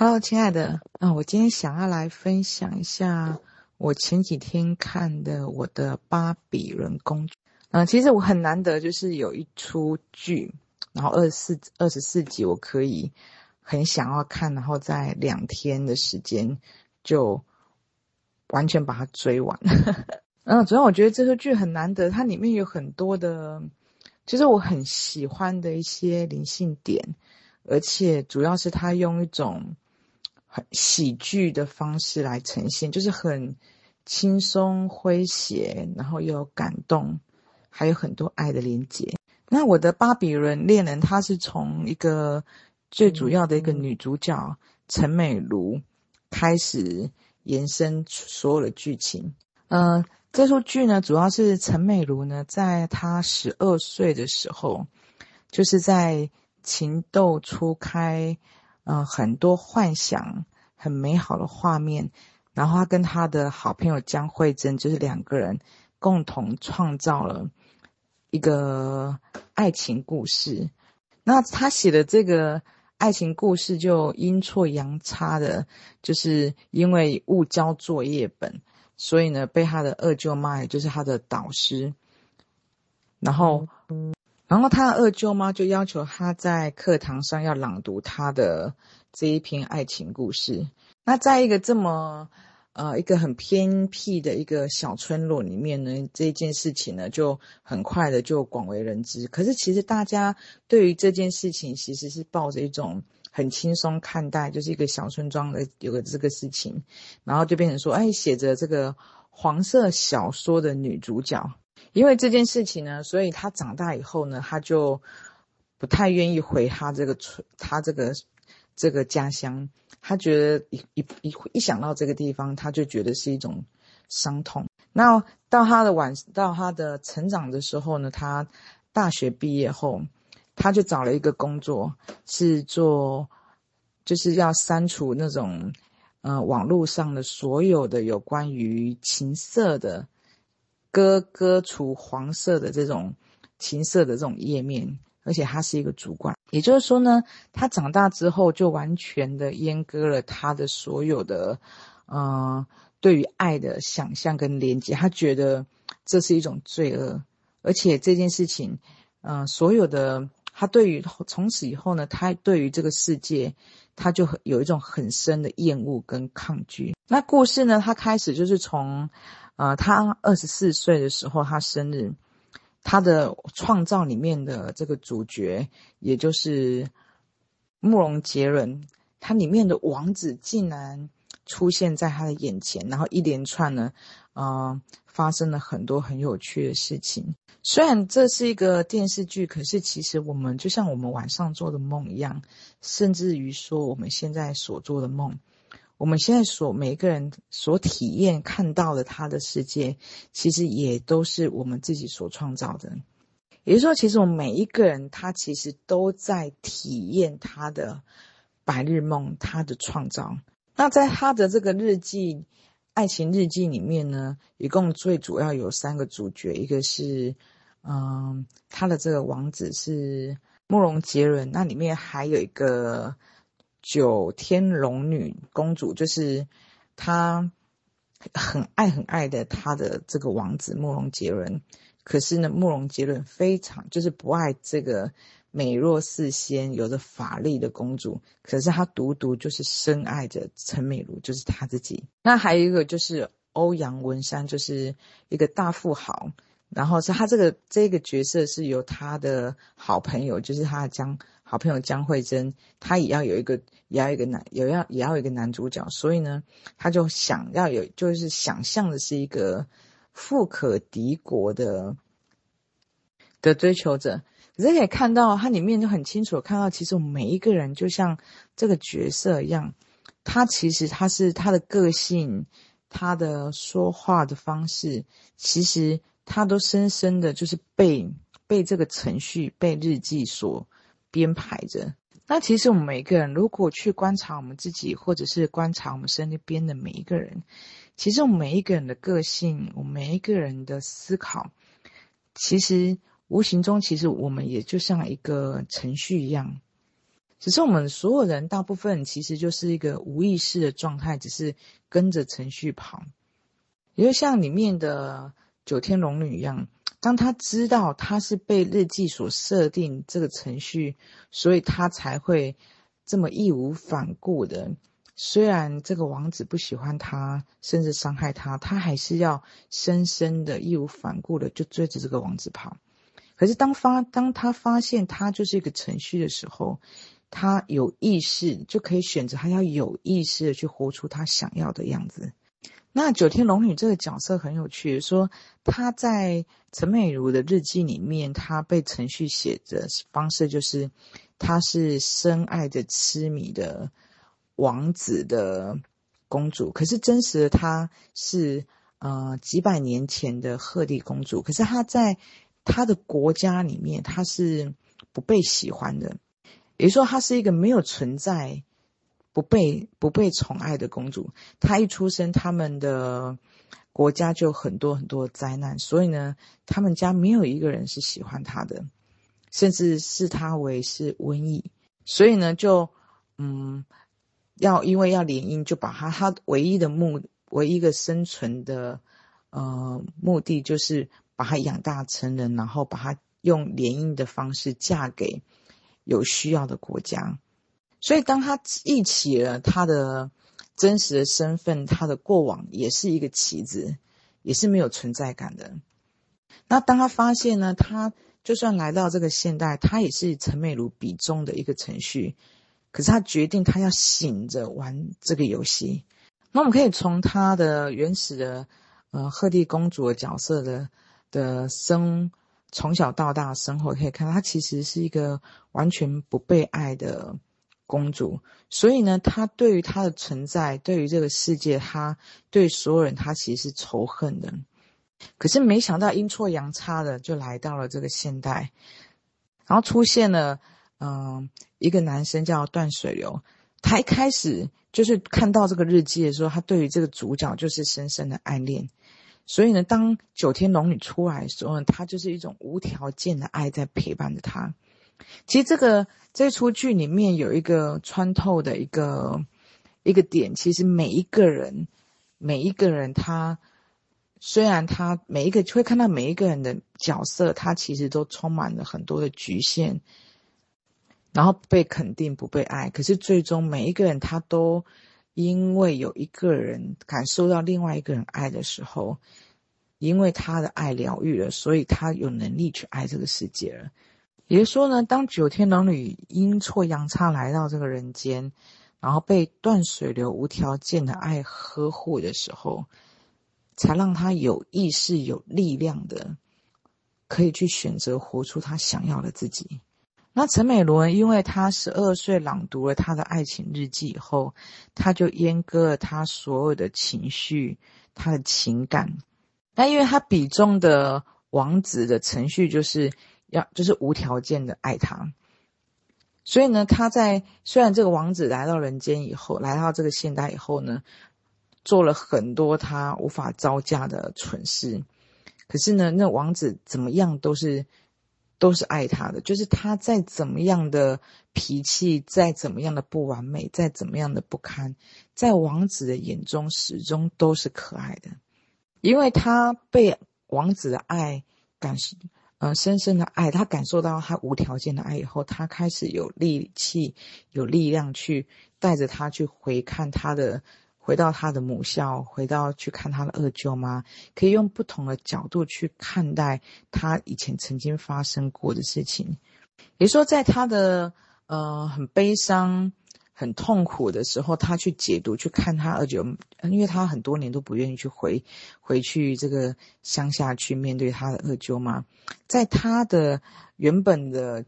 Hello，亲爱的，啊，我今天想要来分享一下我前几天看的我的巴比伦公主。嗯，其实我很难得，就是有一出剧，然后二十四二十四集，我可以很想要看，然后在两天的时间就完全把它追完。嗯，主要我觉得这出剧很难得，它里面有很多的，就是我很喜欢的一些灵性点，而且主要是它用一种。很喜剧的方式来呈现，就是很轻松诙谐，然后又有感动，还有很多爱的连结。那我的巴比伦恋人，他是从一个最主要的一个女主角陈美如开始延伸所有的剧情。嗯、呃，这出剧呢，主要是陈美如呢，在她十二岁的时候，就是在情窦初开。嗯、很多幻想，很美好的画面，然后他跟他的好朋友江慧珍，就是两个人共同创造了一个爱情故事。那他写的这个爱情故事就阴错阳差的，就是因为误交作业本，所以呢，被他的二舅妈，也就是他的导师，然后。然后他的二舅妈就要求他在课堂上要朗读他的这一篇爱情故事。那在一个这么呃一个很偏僻的一个小村落里面呢，这件事情呢就很快的就广为人知。可是其实大家对于这件事情其实是抱着一种很轻松看待，就是一个小村庄的有个这个事情，然后就变成说，哎，写着这个黄色小说的女主角。因为这件事情呢，所以他长大以后呢，他就不太愿意回他这个村，他这个这个家乡。他觉得一一一一想到这个地方，他就觉得是一种伤痛。那到他的晚，到他的成长的时候呢，他大学毕业后，他就找了一个工作，是做就是要删除那种呃网络上的所有的有关于情色的。割割除黄色的这种情色的这种页面，而且他是一个主管，也就是说呢，他长大之后就完全的阉割了他的所有的，嗯、呃，对于爱的想象跟连接，他觉得这是一种罪恶，而且这件事情，嗯、所有的他对于从此以后呢，他对于这个世界，他就有一种很深的厌恶跟抗拒。那故事呢，他开始就是从。呃，他二十四岁的时候，他生日，他的创造里面的这个主角，也就是慕容杰伦，他里面的王子竟然出现在他的眼前，然后一连串呢，呃，发生了很多很有趣的事情。虽然这是一个电视剧，可是其实我们就像我们晚上做的梦一样，甚至于说我们现在所做的梦。我们现在所每一个人所体验看到的他的世界，其实也都是我们自己所创造的。也就是说，其实我们每一个人，他其实都在体验他的白日梦，他的创造。那在他的这个日记、爱情日记里面呢，一共最主要有三个主角，一个是，嗯，他的这个王子是慕容杰伦，那里面还有一个。九天龙女公主就是她很爱很爱的她的这个王子慕容杰伦，可是呢，慕容杰伦非常就是不爱这个美若似仙、有着法力的公主，可是他独独就是深爱着陈美如，就是他自己。那还有一个就是欧阳文山，就是一个大富豪。然后是他这个这个角色是由他的好朋友，就是他的江好朋友江慧珍，她也要有一个也要一个男，有要也要一个男主角，所以呢，他就想要有，就是想象的是一个富可敌国的的追求者。可是可以看到，它里面就很清楚看到，其实我们每一个人就像这个角色一样，他其实他是他的个性，他的说话的方式，其实。他都深深的就是被被这个程序、被日记所编排着。那其实我们每一个人，如果去观察我们自己，或者是观察我们身边的每一个人，其实我们每一个人的个性，我们每一个人的思考，其实无形中，其实我们也就像一个程序一样。只是我们所有人大部分其实就是一个无意识的状态，只是跟着程序跑。也就像里面的九天龙女一样，当他知道他是被日记所设定这个程序，所以他才会这么义无反顾的。虽然这个王子不喜欢他，甚至伤害他，他还是要深深的义无反顾的就追着这个王子跑。可是当发当他发现他就是一个程序的时候，他有意识就可以选择，他要有意识的去活出他想要的样子。那九天龙女这个角色很有趣，说她在陈美如的日记里面，她被程序写的方式就是，她是深爱着痴迷的王子的公主，可是真实的她是呃几百年前的鹤丽公主，可是她在她的国家里面，她是不被喜欢的。也就是说，她是一个没有存在、不被不被宠爱的公主。她一出生，他们的国家就很多很多灾难，所以呢，他们家没有一个人是喜欢她的，甚至视她为是瘟疫。所以呢，就嗯，要因为要联姻，就把她她唯一的目唯一一个生存的呃目的，就是把她养大成人，然后把她用联姻的方式嫁给。有需要的国家，所以当他忆起了他的真实的身份，他的过往也是一个棋子，也是没有存在感的。那当他发现呢，他就算来到这个现代，他也是陈美如笔中的一个程序，可是他决定他要醒着玩这个游戏。那我们可以从他的原始的呃鹤丽公主的角色的的生。从小到大生活可以看到，他其实是一个完全不被爱的公主。所以呢，她对于她的存在，对于这个世界，她对所有人，她其实是仇恨的。可是没想到阴错阳差的就来到了这个现代，然后出现了嗯、一个男生叫段水流。他一开始就是看到这个日记的时候，他对于这个主角就是深深的爱恋。所以呢，当九天龙女出来的时候呢，他就是一种无条件的爱在陪伴着她。其实这个这出剧里面有一个穿透的一个一个点，其实每一个人每一个人他虽然他每一个会看到每一个人的角色，他其实都充满了很多的局限，然后被肯定，不被爱。可是最终每一个人他都。因为有一个人感受到另外一个人爱的时候，因为他的爱疗愈了，所以他有能力去爱这个世界了。也就是说呢，当九天龙女阴错阳差来到这个人间，然后被断水流无条件的爱呵护的时候，才让她有意识、有力量的，可以去选择活出她想要的自己。那陈美伦，因为她十二岁朗读了他的爱情日记以后，她就阉割了她所有的情绪，她的情感。那因为她笔中的王子的程序就是要就是无条件的爱他，所以呢，他在虽然这个王子来到人间以后，来到这个现代以后呢，做了很多他无法招架的蠢事，可是呢，那王子怎么样都是。都是爱他的，就是他再怎么样的脾气，再怎么样的不完美，再怎么样的不堪，在王子的眼中始终都是可爱的，因为他被王子的爱感受，呃，深深的爱，他感受到他无条件的爱以后，他开始有力气、有力量去带着他去回看他的。回到他的母校，回到去看他的二舅妈，可以用不同的角度去看待他以前曾经发生过的事情。也就是说，在他的呃很悲伤、很痛苦的时候，他去解读、去看他二舅，因为他很多年都不愿意去回回去这个乡下去面对他的二舅妈，在他的原本的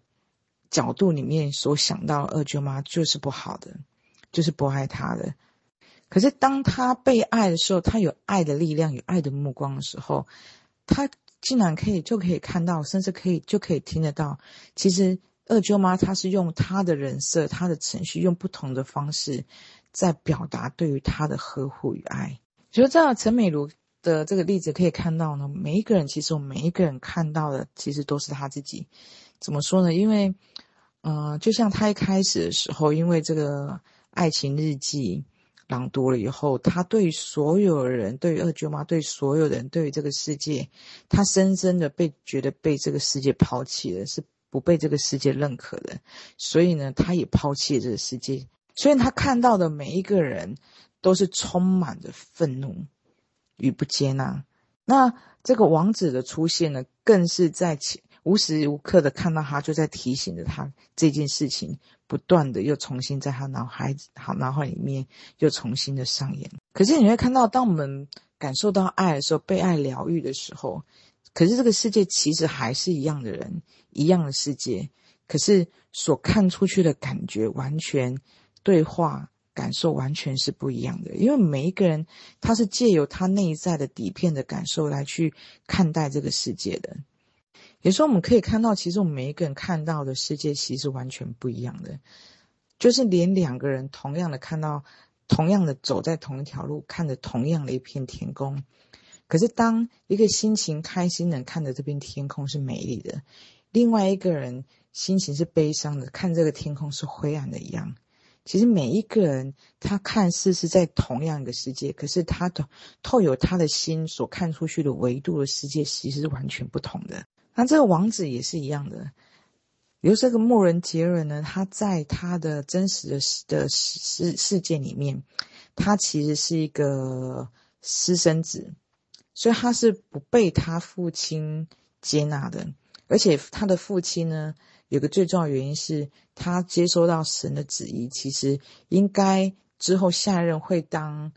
角度里面所想到二舅妈就是不好的，就是不爱他的。可是，当他被爱的时候，他有爱的力量，有爱的目光的时候，他竟然可以就可以看到，甚至可以就可以听得到。其实二舅妈她是用她的人设、她的程序，用不同的方式在表达对于她的呵护与爱。就这样，陈美如的这个例子可以看到呢，每一个人其实我们每一个人看到的，其实都是他自己。怎么说呢？因为呃，就像他一开始的时候，因为这个爱情日记朗读了以后，他对所有人，对于二舅妈，对所有人，对于这个世界，他深深的被觉得被这个世界抛弃了，是不被这个世界认可的。所以呢，他也抛弃了这个世界。所以他看到的每一个人，都是充满着愤怒与不接纳。那这个王子的出现呢，更是在无时无刻的看到他，就在提醒着他这件事情，不断的又重新在他脑海好脑海里面又重新的上演。可是你会看到，当我们感受到爱的时候，被爱疗愈的时候，可是这个世界其实还是一样的人，一样的世界，可是所看出去的感觉完全对话感受完全是不一样的。因为每一个人他是借由他内在的底片的感受来去看待这个世界的。有时候我们可以看到，其实我们每一个人看到的世界其实完全不一样的，就是连两个人同样的看到，同样的走在同一条路，看着同样的一片天空，可是当一个心情开心的看着这片天空是美丽的，另外一个人心情是悲伤的，看这个天空是灰暗的一样。其实每一个人他看似是在同样一个世界，可是他的透有他的心所看出去的维度的世界，其实是完全不同的。那这个王子也是一样的，比如这个牧人杰伦呢，他在他的真实的世的世世界里面，他其实是一个私生子，所以他是不被他父亲接纳的，而且他的父亲呢，有个最重要原因是他接收到神的旨意，其实应该之后下一任会当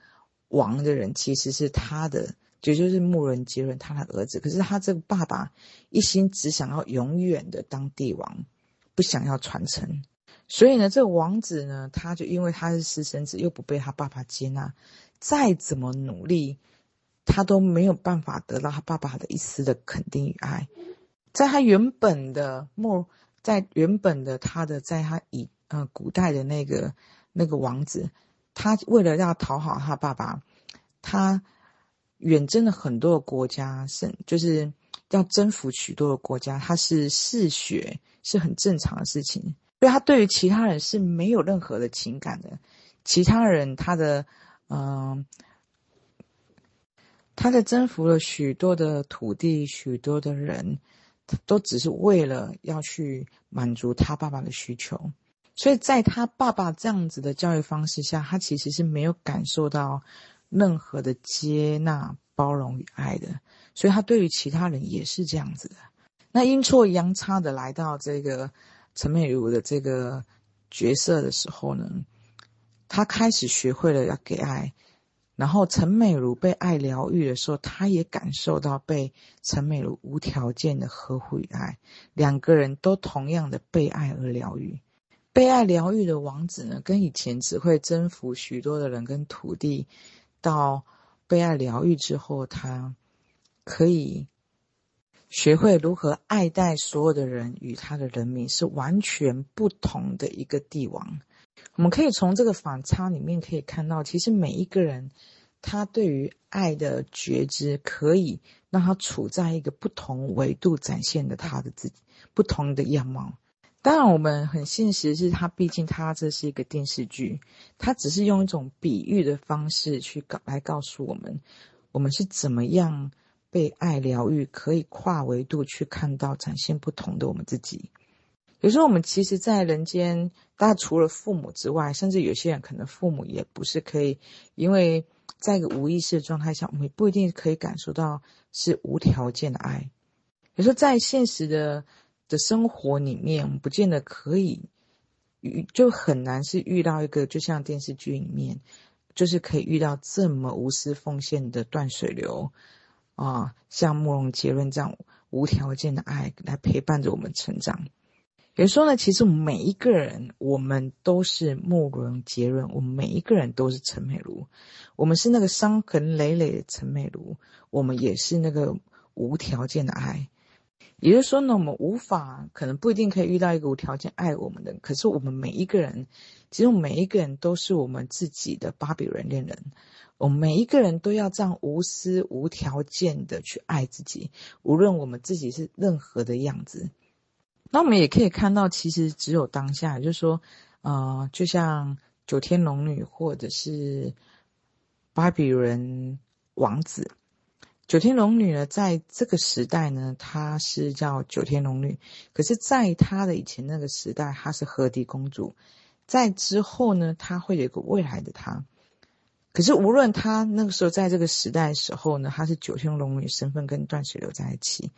王的人，其实是他的。也就是牧人杰伦他的儿子，可是他这个爸爸一心只想要永远的当帝王，不想要传承。所以呢，这个王子呢，他就因为他是私生子，又不被他爸爸接纳，再怎么努力，他都没有办法得到他爸爸的一丝的肯定与爱。在他原本的牧，在原本的他的，在他以呃古代的那个那个王子，他为了要讨好他爸爸，他。远征了很多的国家，是就是要征服许多的国家，他是嗜血，是很正常的事情。所以他对于其他人是没有任何的情感的。其他人，他的嗯、他在征服了许多的土地，许多的人，都只是为了要去满足他爸爸的需求。所以在他爸爸这样子的教育方式下，他其实是没有感受到。任何的接纳、包容与爱的，所以他对于其他人也是这样子的。那阴错阳差的来到这个陈美如的这个角色的时候呢，他开始学会了要给爱，然后陈美如被爱疗愈的时候，他也感受到被陈美如无条件的呵护与爱，两个人都同样的被爱而疗愈。被爱疗愈的王子呢，跟以前只会征服许多的人跟土地。到被爱疗愈之后，他可以学会如何爱戴所有的人与他的人民，是完全不同的一个帝王。我们可以从这个反差里面可以看到，其实每一个人他对于爱的觉知，可以让他处在一个不同维度，展现的他的自己不同的样貌。当然，我们很现实，是他毕竟他这是一个电视剧，他只是用一种比喻的方式去告来告诉我们，我们是怎么样被爱疗愈，可以跨维度去看到展现不同的我们自己。有时候我们其实，在人间，大家除了父母之外，甚至有些人可能父母也不是可以，因为在一个无意识的状态下，我们不一定可以感受到是无条件的爱。有时候在现实的。的生活里面，我们不见得可以遇，就很难是遇到一个，就像电视剧里面，就是可以遇到这么无私奉献的断水流啊，像慕容杰伦这样无条件的爱来陪伴着我们成长。有时候呢，其实每一个人，我们都是慕容杰伦，我们每一个人都是陈美如，我们是那个伤痕累累的陈美如，我们也是那个无条件的爱。也就是说呢，我们无法，可能不一定可以遇到一个无条件爱我们的。可是我们每一个人，其实每一个人都是我们自己的巴比伦恋人。我们每一个人都要这样无私、无条件的去爱自己，无论我们自己是任何的样子。那我们也可以看到，其实只有当下，就是说，呃，就像九天龙女或者是巴比伦王子。九天龙女呢，在这个时代呢，她是叫九天龙女。可是，在她的以前那个时代，她是鹤帝公主。在之后呢，她会有一个未来的她。可是，无论她那个时候在这个时代的时候呢，她是九天龙女身份跟断水流在一起。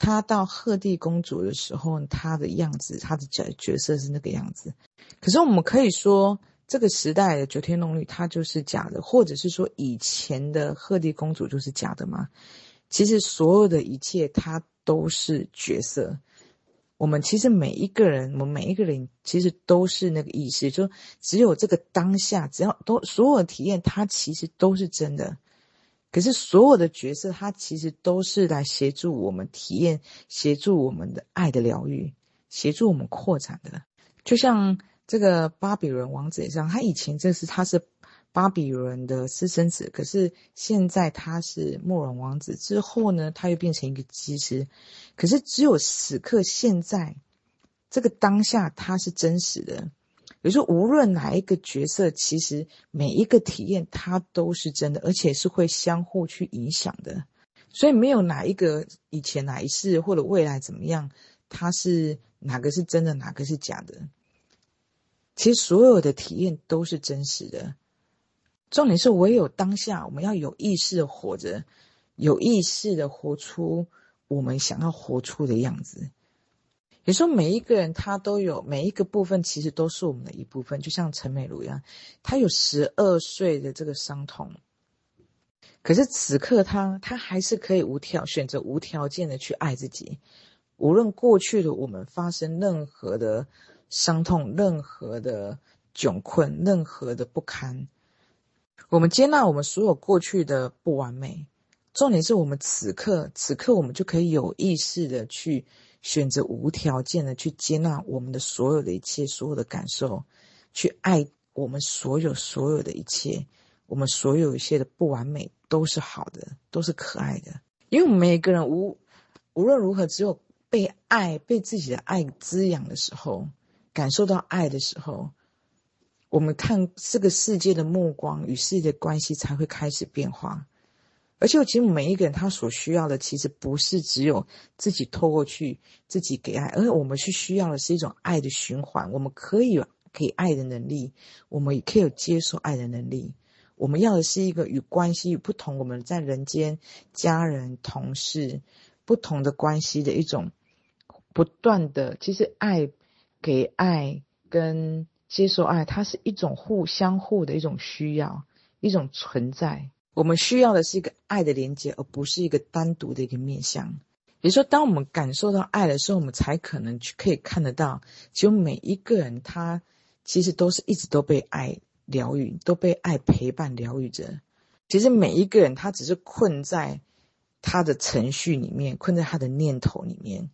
她到鹤帝公主的时候，她的样子，她的角角色是那个样子。可是，我们可以说。这个时代的九天龙女，她就是假的，或者是说以前的鹤帝公主就是假的吗？其实所有的一切，它都是角色。我们其实每一个人，我们每一个人其实都是那个意识，就只有这个当下，只要都所有的体验，它其实都是真的。可是所有的角色，它其实都是来协助我们体验，协助我们的爱的疗愈，协助我们扩展的，就像。这个巴比伦王子也样，他以前这是他是巴比伦的私生子，可是现在他是末软王子之后呢，他又变成一个祭司。可是只有此刻现在这个当下，他是真实的。比如说，无论哪一个角色，其实每一个体验，它都是真的，而且是会相互去影响的。所以没有哪一个以前哪一世或者未来怎么样，它是哪个是真的，哪个是假的。其实所有的体验都是真实的，重点是唯有当下，我们要有意识的活着，有意识的活出我们想要活出的样子。也说每一个人他都有每一个部分，其实都是我们的一部分。就像陈美如一样，他有十二岁的这个伤痛，可是此刻他他还是可以无条选择无条件的去爱自己，无论过去的我们发生任何的。伤痛，任何的窘困，任何的不堪，我们接纳我们所有过去的不完美。重点是我们此刻，此刻我们就可以有意识的去选择无条件的去接纳我们的所有的一切，所有的感受，去爱我们所有所有的一切，我们所有一切的不完美都是好的，都是可爱的。因为我们每个人无无论如何，只有被爱、被自己的爱滋养的时候。感受到爱的时候，我们看这个世界的目光与世界的关系才会开始变化。而且，其实每一个人他所需要的，其实不是只有自己透过去自己给爱，而我们是需要的是一种爱的循环。我们可以有给爱的能力，我们也可以有接受爱的能力。我们要的是一个与关系不同，我们在人间、家人、同事不同的关系的一种不断的，其实爱。给爱跟接受爱，它是一种互相互的一种需要，一种存在。我们需要的是一个爱的连接，而不是一个单独的一个面向。也就是说，当我们感受到爱的时候，我们才可能去可以看得到，其实每一个人他其实都是一直都被爱疗愈，都被爱陪伴疗愈着。其实每一个人他只是困在他的程序里面，困在他的念头里面。